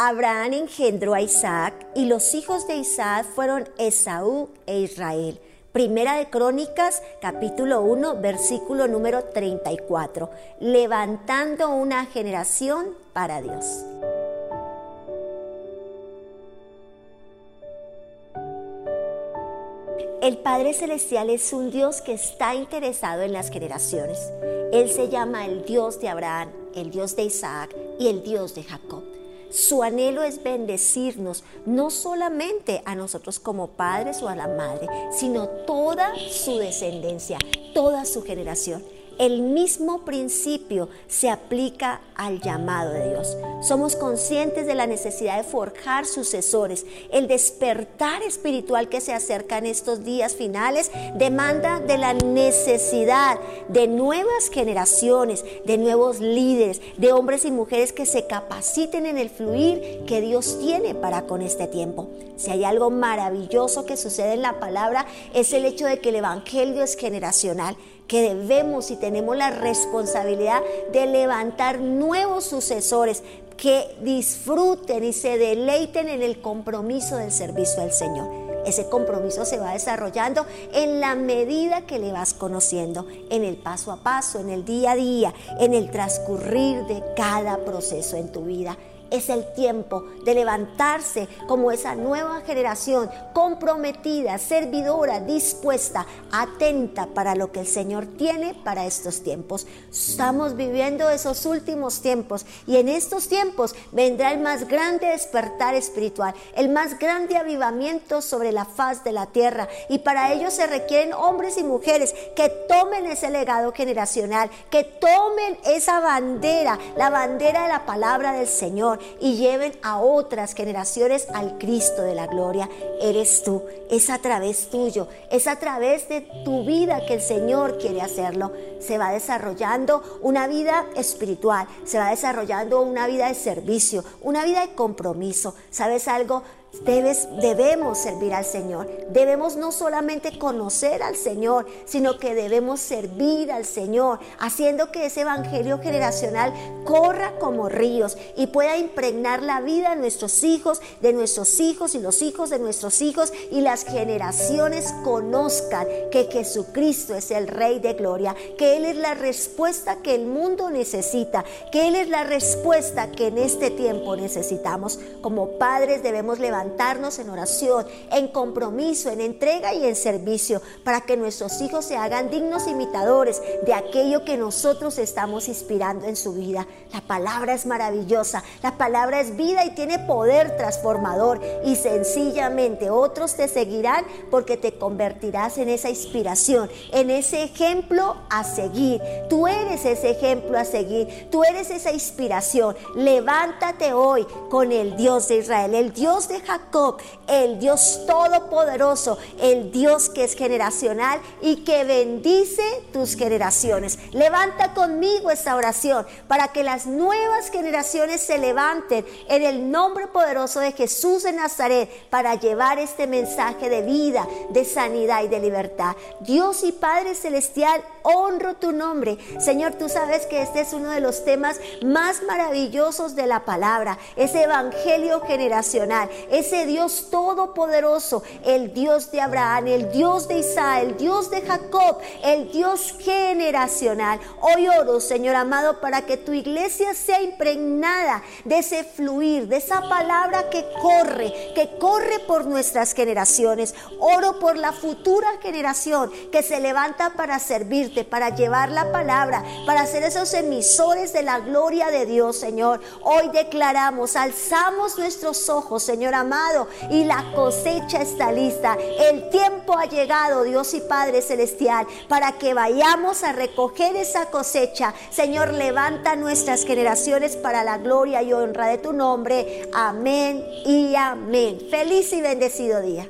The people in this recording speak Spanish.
Abraham engendró a Isaac y los hijos de Isaac fueron Esaú e Israel. Primera de Crónicas, capítulo 1, versículo número 34. Levantando una generación para Dios. El Padre Celestial es un Dios que está interesado en las generaciones. Él se llama el Dios de Abraham, el Dios de Isaac y el Dios de Jacob. Su anhelo es bendecirnos, no solamente a nosotros como padres o a la madre, sino toda su descendencia, toda su generación. El mismo principio se aplica al llamado de Dios. Somos conscientes de la necesidad de forjar sucesores. El despertar espiritual que se acerca en estos días finales demanda de la necesidad de nuevas generaciones, de nuevos líderes, de hombres y mujeres que se capaciten en el fluir que Dios tiene para con este tiempo. Si hay algo maravilloso que sucede en la palabra es el hecho de que el Evangelio es generacional que debemos y tenemos la responsabilidad de levantar nuevos sucesores que disfruten y se deleiten en el compromiso del servicio al Señor. Ese compromiso se va desarrollando en la medida que le vas conociendo, en el paso a paso, en el día a día, en el transcurrir de cada proceso en tu vida. Es el tiempo de levantarse como esa nueva generación comprometida, servidora, dispuesta, atenta para lo que el Señor tiene para estos tiempos. Estamos viviendo esos últimos tiempos y en estos tiempos vendrá el más grande despertar espiritual, el más grande avivamiento sobre la faz de la tierra y para ello se requieren hombres y mujeres que tomen ese legado generacional, que tomen esa bandera, la bandera de la palabra del Señor y lleven a otras generaciones al Cristo de la gloria. Eres tú, es a través tuyo, es a través de tu vida que el Señor quiere hacerlo. Se va desarrollando una vida espiritual, se va desarrollando una vida de servicio, una vida de compromiso. ¿Sabes algo? Debes, debemos servir al Señor. Debemos no solamente conocer al Señor, sino que debemos servir al Señor, haciendo que ese evangelio generacional corra como ríos y pueda impregnar la vida de nuestros hijos, de nuestros hijos y los hijos de nuestros hijos y las generaciones conozcan que Jesucristo es el Rey de Gloria, que Él es la respuesta que el mundo necesita, que Él es la respuesta que en este tiempo necesitamos. Como padres debemos levantar levantarnos en oración, en compromiso, en entrega y en servicio, para que nuestros hijos se hagan dignos imitadores de aquello que nosotros estamos inspirando en su vida. La palabra es maravillosa, la palabra es vida y tiene poder transformador y sencillamente otros te seguirán porque te convertirás en esa inspiración, en ese ejemplo a seguir. Tú eres ese ejemplo a seguir, tú eres esa inspiración. Levántate hoy con el Dios de Israel, el Dios de Jacob, el Dios todopoderoso, el Dios que es generacional y que bendice tus generaciones. Levanta conmigo esta oración para que las nuevas generaciones se levanten en el nombre poderoso de Jesús de Nazaret para llevar este mensaje de vida, de sanidad y de libertad. Dios y Padre Celestial, honro tu nombre. Señor, tú sabes que este es uno de los temas más maravillosos de la palabra, ese evangelio generacional ese Dios todopoderoso, el Dios de Abraham, el Dios de Isaac, el Dios de Jacob, el Dios generacional. Hoy oro, Señor amado, para que tu iglesia sea impregnada de ese fluir, de esa palabra que corre, que corre por nuestras generaciones. Oro por la futura generación que se levanta para servirte, para llevar la palabra, para ser esos emisores de la gloria de Dios, Señor. Hoy declaramos, alzamos nuestros ojos, Señor amado amado, y la cosecha está lista. El tiempo ha llegado, Dios y Padre Celestial, para que vayamos a recoger esa cosecha. Señor, levanta nuestras generaciones para la gloria y honra de tu nombre. Amén y amén. Feliz y bendecido día.